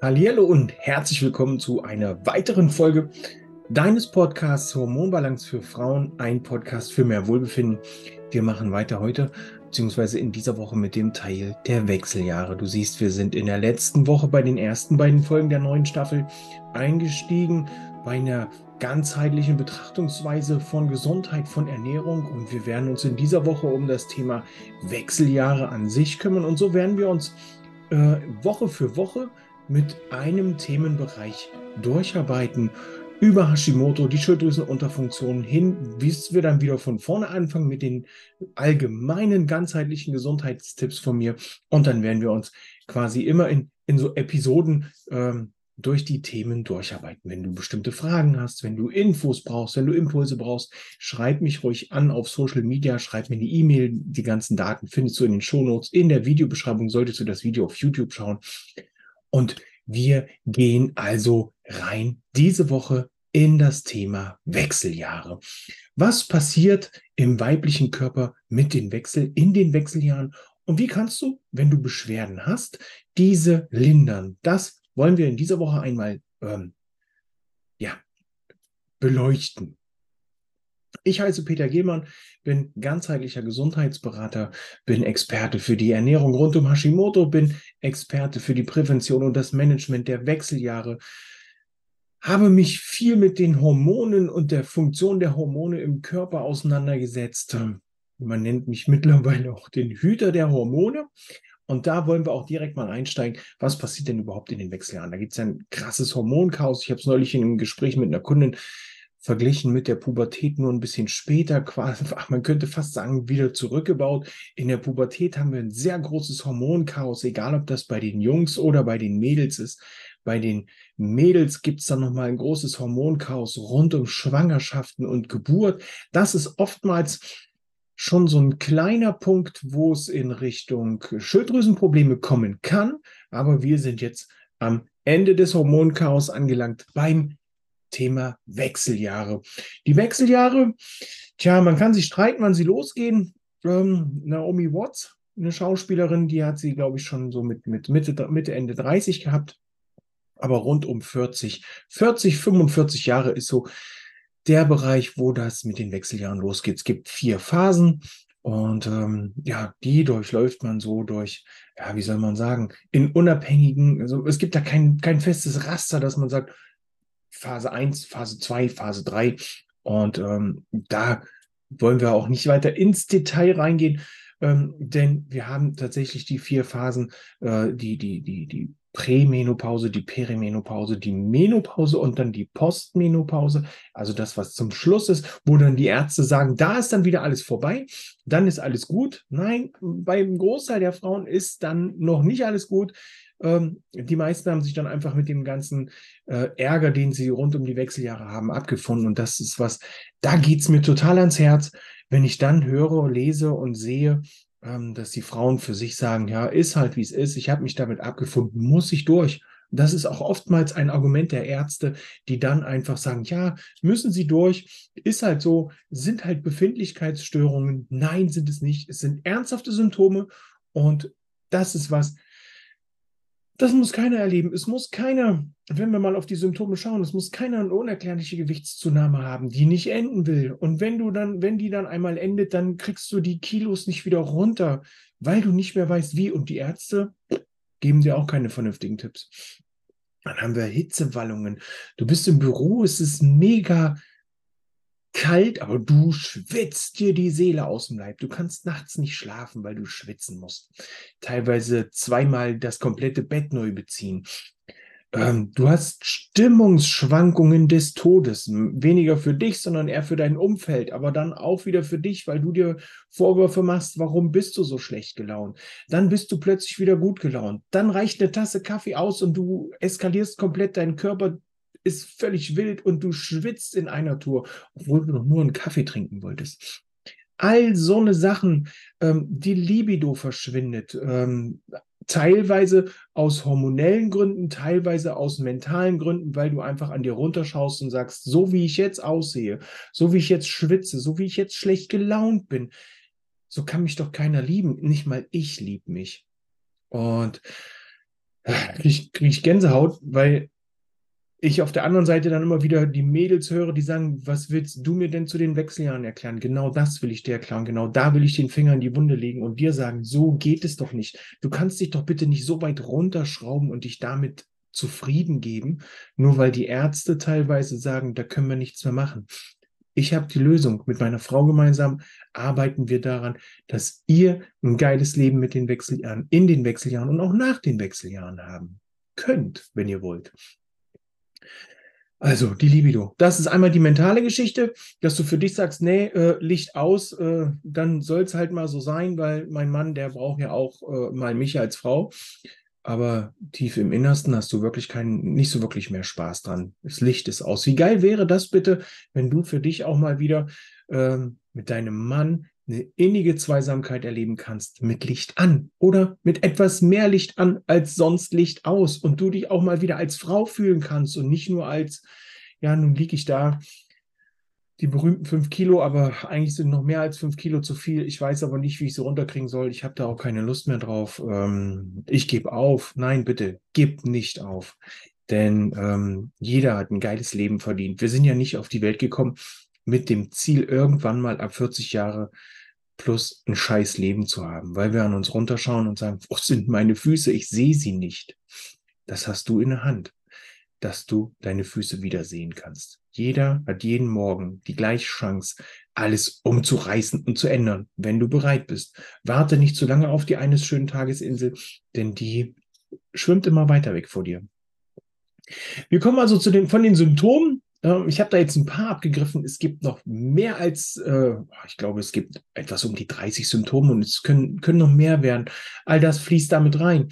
Hallo und herzlich willkommen zu einer weiteren Folge deines Podcasts Hormonbalance für Frauen, ein Podcast für mehr Wohlbefinden. Wir machen weiter heute, beziehungsweise in dieser Woche mit dem Teil der Wechseljahre. Du siehst, wir sind in der letzten Woche bei den ersten beiden Folgen der neuen Staffel eingestiegen, bei einer ganzheitlichen Betrachtungsweise von Gesundheit, von Ernährung und wir werden uns in dieser Woche um das Thema Wechseljahre an sich kümmern und so werden wir uns äh, Woche für Woche mit einem Themenbereich durcharbeiten über Hashimoto, die Schilddrüsenunterfunktion hin, bis wir dann wieder von vorne anfangen mit den allgemeinen ganzheitlichen Gesundheitstipps von mir. Und dann werden wir uns quasi immer in, in so Episoden ähm, durch die Themen durcharbeiten. Wenn du bestimmte Fragen hast, wenn du Infos brauchst, wenn du Impulse brauchst, schreib mich ruhig an auf Social Media, schreib mir eine E-Mail. Die ganzen Daten findest du in den Shownotes, in der Videobeschreibung, solltest du das Video auf YouTube schauen. Und wir gehen also rein diese Woche in das Thema Wechseljahre. Was passiert im weiblichen Körper mit den Wechsel in den Wechseljahren und wie kannst du, wenn du Beschwerden hast, diese lindern? Das wollen wir in dieser Woche einmal ähm, ja, beleuchten. Ich heiße Peter Gehlmann, bin ganzheitlicher Gesundheitsberater, bin Experte für die Ernährung rund um Hashimoto, bin Experte für die Prävention und das Management der Wechseljahre, habe mich viel mit den Hormonen und der Funktion der Hormone im Körper auseinandergesetzt. Man nennt mich mittlerweile auch den Hüter der Hormone. Und da wollen wir auch direkt mal einsteigen. Was passiert denn überhaupt in den Wechseljahren? Da gibt es ein krasses Hormonchaos. Ich habe es neulich in einem Gespräch mit einer Kundin verglichen mit der Pubertät nur ein bisschen später, quasi, man könnte fast sagen, wieder zurückgebaut. In der Pubertät haben wir ein sehr großes Hormonchaos, egal ob das bei den Jungs oder bei den Mädels ist. Bei den Mädels gibt es dann nochmal ein großes Hormonchaos rund um Schwangerschaften und Geburt. Das ist oftmals schon so ein kleiner Punkt, wo es in Richtung Schilddrüsenprobleme kommen kann. Aber wir sind jetzt am Ende des Hormonchaos angelangt beim Thema Wechseljahre. Die Wechseljahre, tja, man kann sich streiten, wann sie losgehen. Ähm, Naomi Watts, eine Schauspielerin, die hat sie, glaube ich, schon so mit, mit Mitte, Mitte, Ende 30 gehabt, aber rund um 40. 40, 45 Jahre ist so der Bereich, wo das mit den Wechseljahren losgeht. Es gibt vier Phasen. Und ähm, ja, die durchläuft man so durch, ja, wie soll man sagen, in unabhängigen, also es gibt da kein, kein festes Raster, dass man sagt, Phase 1, Phase 2, Phase 3. Und ähm, da wollen wir auch nicht weiter ins Detail reingehen, ähm, denn wir haben tatsächlich die vier Phasen, äh, die, die, die, die Prämenopause, die Perimenopause, die Menopause und dann die Postmenopause, also das, was zum Schluss ist, wo dann die Ärzte sagen, da ist dann wieder alles vorbei, dann ist alles gut. Nein, beim Großteil der Frauen ist dann noch nicht alles gut. Ähm, die meisten haben sich dann einfach mit dem ganzen äh, Ärger, den sie rund um die Wechseljahre haben, abgefunden. Und das ist was, da geht es mir total ans Herz, wenn ich dann höre, lese und sehe, ähm, dass die Frauen für sich sagen, ja, ist halt wie es ist, ich habe mich damit abgefunden, muss ich durch. Das ist auch oftmals ein Argument der Ärzte, die dann einfach sagen, ja, müssen sie durch, ist halt so, sind halt Befindlichkeitsstörungen. Nein, sind es nicht. Es sind ernsthafte Symptome und das ist was, das muss keiner erleben. Es muss keiner, wenn wir mal auf die Symptome schauen, es muss keiner eine unerklärliche Gewichtszunahme haben, die nicht enden will. Und wenn du dann, wenn die dann einmal endet, dann kriegst du die Kilos nicht wieder runter, weil du nicht mehr weißt, wie. Und die Ärzte geben dir auch keine vernünftigen Tipps. Dann haben wir Hitzewallungen. Du bist im Büro, es ist mega kalt, aber du schwitzt dir die Seele aus dem Leib. Du kannst nachts nicht schlafen, weil du schwitzen musst. Teilweise zweimal das komplette Bett neu beziehen. Ähm, du hast Stimmungsschwankungen des Todes. Weniger für dich, sondern eher für dein Umfeld, aber dann auch wieder für dich, weil du dir Vorwürfe machst, warum bist du so schlecht gelaunt? Dann bist du plötzlich wieder gut gelaunt. Dann reicht eine Tasse Kaffee aus und du eskalierst komplett deinen Körper ist völlig wild und du schwitzt in einer Tour, obwohl du noch nur einen Kaffee trinken wolltest. All so eine Sachen, ähm, die Libido verschwindet, ähm, teilweise aus hormonellen Gründen, teilweise aus mentalen Gründen, weil du einfach an dir runterschaust und sagst, so wie ich jetzt aussehe, so wie ich jetzt schwitze, so wie ich jetzt schlecht gelaunt bin, so kann mich doch keiner lieben. Nicht mal ich lieb mich. Und kriege ich, krieg ich Gänsehaut, weil ich auf der anderen Seite dann immer wieder die Mädels höre, die sagen, was willst du mir denn zu den Wechseljahren erklären? Genau das will ich dir erklären. Genau da will ich den Finger in die Wunde legen und dir sagen, so geht es doch nicht. Du kannst dich doch bitte nicht so weit runterschrauben und dich damit zufrieden geben, nur weil die Ärzte teilweise sagen, da können wir nichts mehr machen. Ich habe die Lösung. Mit meiner Frau gemeinsam arbeiten wir daran, dass ihr ein geiles Leben mit den Wechseljahren, in den Wechseljahren und auch nach den Wechseljahren haben könnt, wenn ihr wollt. Also die Libido. Das ist einmal die mentale Geschichte, dass du für dich sagst, nee, äh, Licht aus, äh, dann soll es halt mal so sein, weil mein Mann, der braucht ja auch äh, mal mich als Frau. Aber tief im Innersten hast du wirklich keinen, nicht so wirklich mehr Spaß dran. Das Licht ist aus. Wie geil wäre das bitte, wenn du für dich auch mal wieder ähm, mit deinem Mann eine innige Zweisamkeit erleben kannst mit Licht an oder mit etwas mehr Licht an als sonst Licht aus und du dich auch mal wieder als Frau fühlen kannst und nicht nur als, ja, nun liege ich da, die berühmten fünf Kilo, aber eigentlich sind noch mehr als fünf Kilo zu viel. Ich weiß aber nicht, wie ich sie runterkriegen soll. Ich habe da auch keine Lust mehr drauf. Ähm, ich gebe auf. Nein, bitte, gib nicht auf. Denn ähm, jeder hat ein geiles Leben verdient. Wir sind ja nicht auf die Welt gekommen mit dem Ziel, irgendwann mal ab 40 Jahre plus ein scheiß Leben zu haben, weil wir an uns runterschauen und sagen, wo sind meine Füße? Ich sehe sie nicht. Das hast du in der Hand, dass du deine Füße wiedersehen kannst. Jeder hat jeden Morgen die gleiche Chance, alles umzureißen und zu ändern, wenn du bereit bist. Warte nicht zu lange auf die eines schönen Tagesinsel, denn die schwimmt immer weiter weg vor dir. Wir kommen also zu den, von den Symptomen ich habe da jetzt ein paar abgegriffen. Es gibt noch mehr als, äh, ich glaube, es gibt etwas um die 30 Symptome und es können, können noch mehr werden. All das fließt damit rein.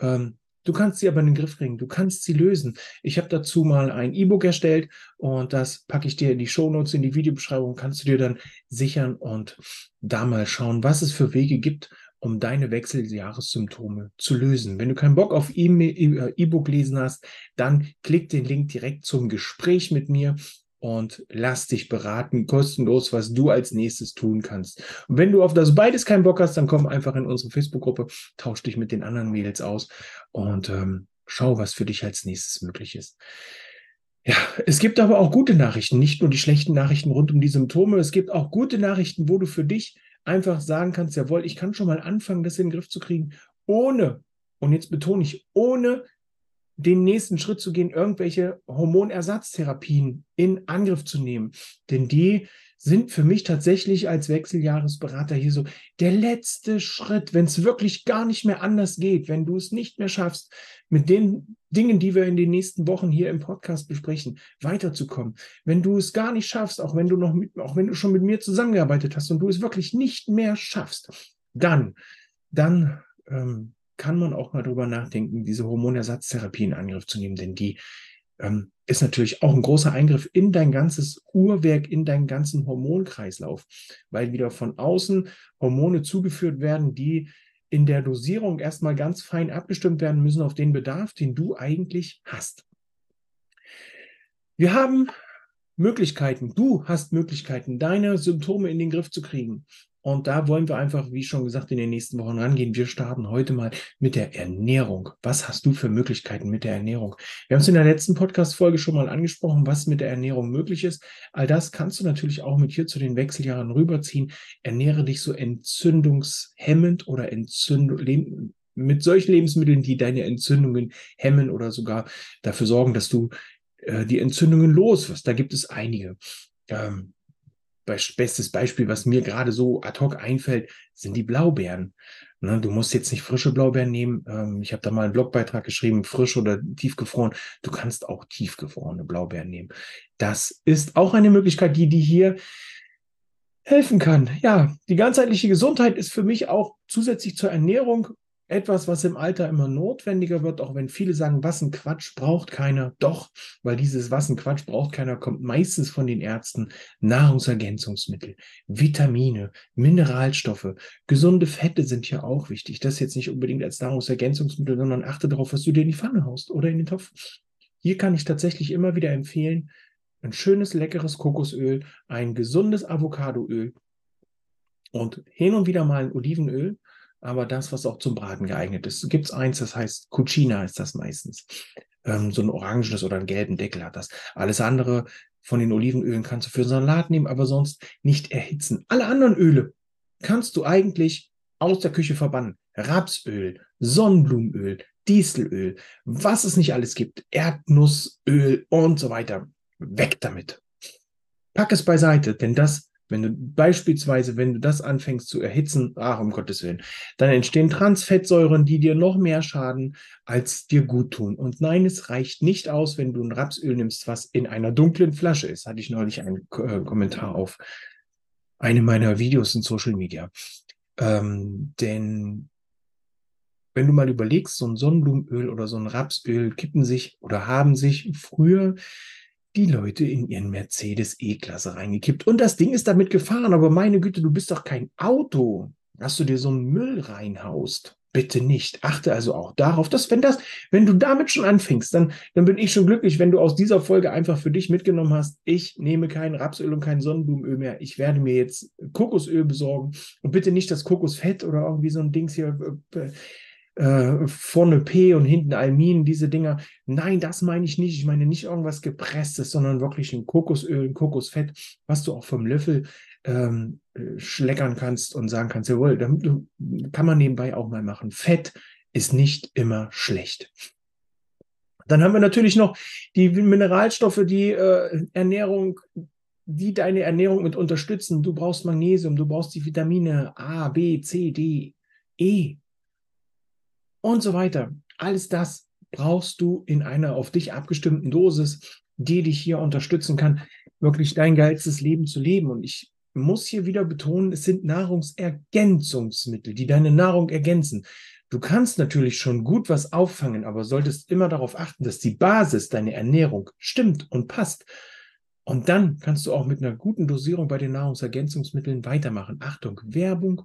Ähm, du kannst sie aber in den Griff bringen. Du kannst sie lösen. Ich habe dazu mal ein E-Book erstellt und das packe ich dir in die Shownotes, in die Videobeschreibung. Kannst du dir dann sichern und da mal schauen, was es für Wege gibt, um deine Wechseljahressymptome zu lösen. Wenn du keinen Bock auf äh, E-Book lesen hast, dann klick den Link direkt zum Gespräch mit mir und lass dich beraten, kostenlos, was du als nächstes tun kannst. Und wenn du auf das beides keinen Bock hast, dann komm einfach in unsere Facebook-Gruppe, tausch dich mit den anderen Mädels aus und ähm, schau, was für dich als nächstes möglich ist. Ja, es gibt aber auch gute Nachrichten, nicht nur die schlechten Nachrichten rund um die Symptome. Es gibt auch gute Nachrichten, wo du für dich einfach sagen kannst, jawohl, ich kann schon mal anfangen, das in den Griff zu kriegen, ohne, und jetzt betone ich, ohne den nächsten Schritt zu gehen, irgendwelche Hormonersatztherapien in Angriff zu nehmen. Denn die sind für mich tatsächlich als Wechseljahresberater hier so der letzte Schritt, wenn es wirklich gar nicht mehr anders geht, wenn du es nicht mehr schaffst, mit den Dingen, die wir in den nächsten Wochen hier im Podcast besprechen, weiterzukommen. Wenn du es gar nicht schaffst, auch wenn du noch mit, auch wenn du schon mit mir zusammengearbeitet hast und du es wirklich nicht mehr schaffst, dann, dann ähm, kann man auch mal drüber nachdenken, diese Hormonersatztherapie in Angriff zu nehmen, denn die ähm, ist natürlich auch ein großer Eingriff in dein ganzes Uhrwerk, in deinen ganzen Hormonkreislauf, weil wieder von außen Hormone zugeführt werden, die in der Dosierung erstmal ganz fein abgestimmt werden müssen auf den Bedarf, den du eigentlich hast. Wir haben Möglichkeiten, du hast Möglichkeiten, deine Symptome in den Griff zu kriegen. Und da wollen wir einfach, wie schon gesagt, in den nächsten Wochen rangehen. Wir starten heute mal mit der Ernährung. Was hast du für Möglichkeiten mit der Ernährung? Wir haben es in der letzten Podcast-Folge schon mal angesprochen, was mit der Ernährung möglich ist. All das kannst du natürlich auch mit hier zu den Wechseljahren rüberziehen. Ernähre dich so entzündungshemmend oder entzündung, mit solchen Lebensmitteln, die deine Entzündungen hemmen oder sogar dafür sorgen, dass du äh, die Entzündungen los wirst. Da gibt es einige. Ähm, bestes Beispiel, was mir gerade so ad hoc einfällt, sind die Blaubeeren. Ne, du musst jetzt nicht frische Blaubeeren nehmen. Ähm, ich habe da mal einen Blogbeitrag geschrieben, frisch oder tiefgefroren. Du kannst auch tiefgefrorene Blaubeeren nehmen. Das ist auch eine Möglichkeit, die dir hier helfen kann. Ja, die ganzheitliche Gesundheit ist für mich auch zusätzlich zur Ernährung etwas, was im Alter immer notwendiger wird, auch wenn viele sagen, was ein Quatsch braucht keiner. Doch, weil dieses was ein Quatsch braucht keiner kommt meistens von den Ärzten. Nahrungsergänzungsmittel, Vitamine, Mineralstoffe, gesunde Fette sind ja auch wichtig. Das jetzt nicht unbedingt als Nahrungsergänzungsmittel, sondern achte darauf, was du dir in die Pfanne haust oder in den Topf. Hier kann ich tatsächlich immer wieder empfehlen, ein schönes, leckeres Kokosöl, ein gesundes Avocadoöl und hin und wieder mal ein Olivenöl aber das, was auch zum Braten geeignet ist. Gibt es eins, das heißt Cucina ist das meistens. Ähm, so ein orangenes oder einen gelben Deckel hat das. Alles andere von den Olivenölen kannst du für Salat nehmen, aber sonst nicht erhitzen. Alle anderen Öle kannst du eigentlich aus der Küche verbannen. Rapsöl, Sonnenblumenöl, Dieselöl, was es nicht alles gibt, Erdnussöl und so weiter. Weg damit. Pack es beiseite, denn das, wenn du beispielsweise, wenn du das anfängst zu erhitzen, ach um Gottes Willen, dann entstehen Transfettsäuren, die dir noch mehr schaden, als dir gut tun. Und nein, es reicht nicht aus, wenn du ein Rapsöl nimmst, was in einer dunklen Flasche ist. Hatte ich neulich einen äh, Kommentar auf eine meiner Videos in Social Media. Ähm, denn wenn du mal überlegst, so ein Sonnenblumenöl oder so ein Rapsöl kippen sich oder haben sich früher die Leute in ihren Mercedes E-Klasse reingekippt. Und das Ding ist damit gefahren. Aber meine Güte, du bist doch kein Auto, dass du dir so einen Müll reinhaust. Bitte nicht. Achte also auch darauf, dass wenn das, wenn du damit schon anfängst, dann, dann bin ich schon glücklich, wenn du aus dieser Folge einfach für dich mitgenommen hast. Ich nehme kein Rapsöl und kein Sonnenblumenöl mehr. Ich werde mir jetzt Kokosöl besorgen und bitte nicht das Kokosfett oder irgendwie so ein Dings hier. Äh, vorne P und hinten Almin, diese Dinger. Nein, das meine ich nicht. Ich meine nicht irgendwas gepresstes, sondern wirklich ein Kokosöl, ein Kokosfett, was du auch vom Löffel ähm, äh, schleckern kannst und sagen kannst, jawohl, damit, kann man nebenbei auch mal machen. Fett ist nicht immer schlecht. Dann haben wir natürlich noch die Mineralstoffe, die äh, Ernährung, die deine Ernährung mit unterstützen. Du brauchst Magnesium, du brauchst die Vitamine A, B, C, D, E und so weiter. Alles das brauchst du in einer auf dich abgestimmten Dosis, die dich hier unterstützen kann, wirklich dein geilstes Leben zu leben. Und ich muss hier wieder betonen, es sind Nahrungsergänzungsmittel, die deine Nahrung ergänzen. Du kannst natürlich schon gut was auffangen, aber solltest immer darauf achten, dass die Basis, deine Ernährung stimmt und passt. Und dann kannst du auch mit einer guten Dosierung bei den Nahrungsergänzungsmitteln weitermachen. Achtung, Werbung.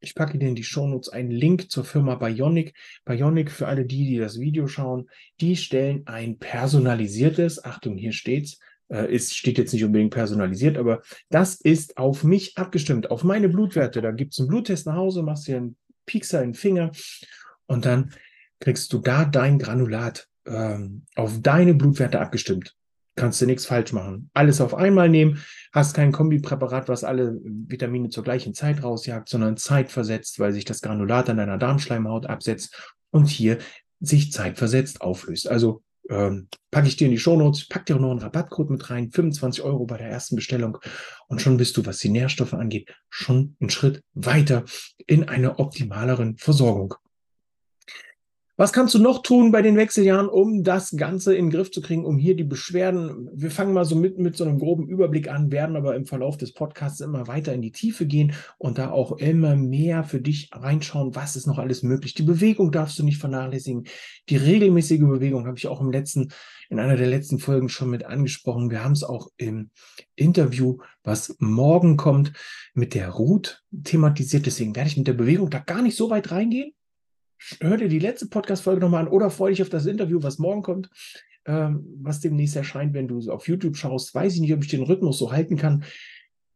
Ich packe dir in die Shownotes einen Link zur Firma Bionic. Bionic, für alle die, die das Video schauen, die stellen ein personalisiertes, Achtung, hier steht's, äh, ist, steht jetzt nicht unbedingt personalisiert, aber das ist auf mich abgestimmt, auf meine Blutwerte. Da gibt es einen Bluttest nach Hause, machst dir einen Piekser in den Finger und dann kriegst du da dein Granulat ähm, auf deine Blutwerte abgestimmt. Kannst du nichts falsch machen. Alles auf einmal nehmen, hast kein Kombipräparat, was alle Vitamine zur gleichen Zeit rausjagt, sondern zeitversetzt, weil sich das Granulat an deiner Darmschleimhaut absetzt und hier sich zeitversetzt auflöst. Also ähm, packe ich dir in die Shownotes, pack dir auch noch einen Rabattcode mit rein, 25 Euro bei der ersten Bestellung und schon bist du, was die Nährstoffe angeht, schon einen Schritt weiter in einer optimaleren Versorgung. Was kannst du noch tun bei den Wechseljahren, um das Ganze in den Griff zu kriegen, um hier die Beschwerden, wir fangen mal so mit, mit so einem groben Überblick an, werden aber im Verlauf des Podcasts immer weiter in die Tiefe gehen und da auch immer mehr für dich reinschauen, was ist noch alles möglich. Die Bewegung darfst du nicht vernachlässigen. Die regelmäßige Bewegung habe ich auch im letzten, in einer der letzten Folgen schon mit angesprochen. Wir haben es auch im Interview, was morgen kommt, mit der Ruth thematisiert. Deswegen werde ich mit der Bewegung da gar nicht so weit reingehen hör dir die letzte Podcast-Folge nochmal an oder freue dich auf das Interview, was morgen kommt, ähm, was demnächst erscheint, wenn du auf YouTube schaust. Weiß ich nicht, ob ich den Rhythmus so halten kann.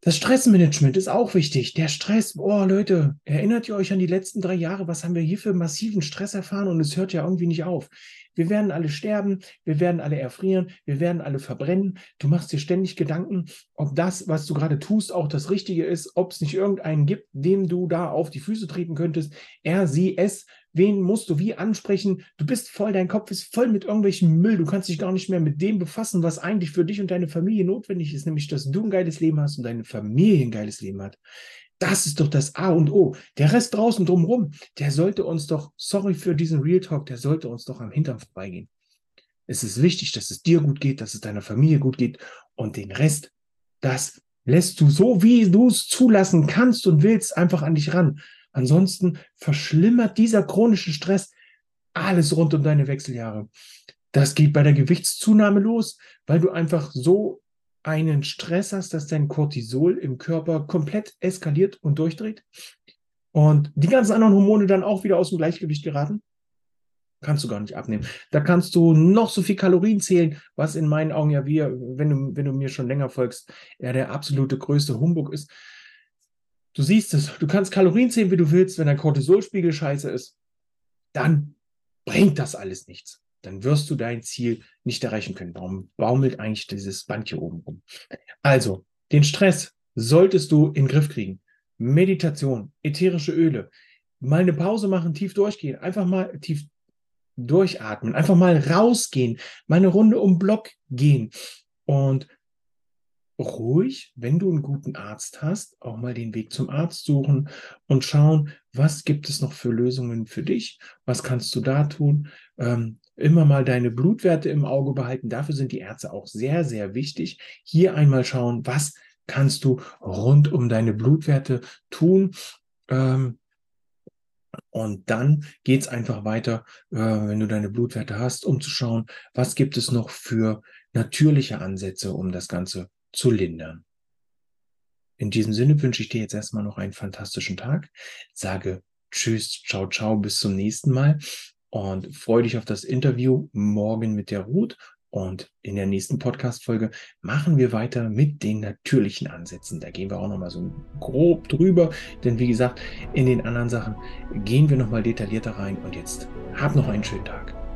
Das Stressmanagement ist auch wichtig. Der Stress, oh Leute, erinnert ihr euch an die letzten drei Jahre? Was haben wir hier für massiven Stress erfahren? Und es hört ja irgendwie nicht auf. Wir werden alle sterben, wir werden alle erfrieren, wir werden alle verbrennen. Du machst dir ständig Gedanken, ob das, was du gerade tust, auch das Richtige ist, ob es nicht irgendeinen gibt, dem du da auf die Füße treten könntest. Er, sie, es wen musst du wie ansprechen. Du bist voll, dein Kopf ist voll mit irgendwelchen Müll. Du kannst dich gar nicht mehr mit dem befassen, was eigentlich für dich und deine Familie notwendig ist, nämlich, dass du ein geiles Leben hast und deine Familie ein geiles Leben hat. Das ist doch das A und O. Der Rest draußen drumherum, der sollte uns doch, sorry für diesen Real Talk, der sollte uns doch am Hintern vorbeigehen. Es ist wichtig, dass es dir gut geht, dass es deiner Familie gut geht und den Rest, das lässt du so, wie du es zulassen kannst und willst, einfach an dich ran. Ansonsten verschlimmert dieser chronische Stress alles rund um deine Wechseljahre. Das geht bei der Gewichtszunahme los, weil du einfach so einen Stress hast, dass dein Cortisol im Körper komplett eskaliert und durchdreht und die ganzen anderen Hormone dann auch wieder aus dem Gleichgewicht geraten. Kannst du gar nicht abnehmen. Da kannst du noch so viel Kalorien zählen, was in meinen Augen ja wir, wenn du, wenn du mir schon länger folgst, ja der absolute größte Humbug ist du siehst es, du kannst Kalorien zählen, wie du willst, wenn dein Cortisolspiegel scheiße ist, dann bringt das alles nichts. Dann wirst du dein Ziel nicht erreichen können. Warum baumelt eigentlich dieses Band hier oben rum? Also, den Stress solltest du in den Griff kriegen. Meditation, ätherische Öle, mal eine Pause machen, tief durchgehen, einfach mal tief durchatmen, einfach mal rausgehen, mal eine Runde um Block gehen und ruhig, wenn du einen guten Arzt hast, auch mal den Weg zum Arzt suchen und schauen, was gibt es noch für Lösungen für dich, was kannst du da tun. Ähm, immer mal deine Blutwerte im Auge behalten. Dafür sind die Ärzte auch sehr, sehr wichtig. Hier einmal schauen, was kannst du rund um deine Blutwerte tun. Ähm, und dann geht es einfach weiter, äh, wenn du deine Blutwerte hast, um zu schauen, was gibt es noch für natürliche Ansätze, um das Ganze zu lindern. In diesem Sinne wünsche ich dir jetzt erstmal noch einen fantastischen Tag. Sage Tschüss, ciao, ciao, bis zum nächsten Mal und freue dich auf das Interview morgen mit der Ruth. Und in der nächsten Podcast-Folge machen wir weiter mit den natürlichen Ansätzen. Da gehen wir auch nochmal so grob drüber, denn wie gesagt, in den anderen Sachen gehen wir nochmal detaillierter rein. Und jetzt hab noch einen schönen Tag.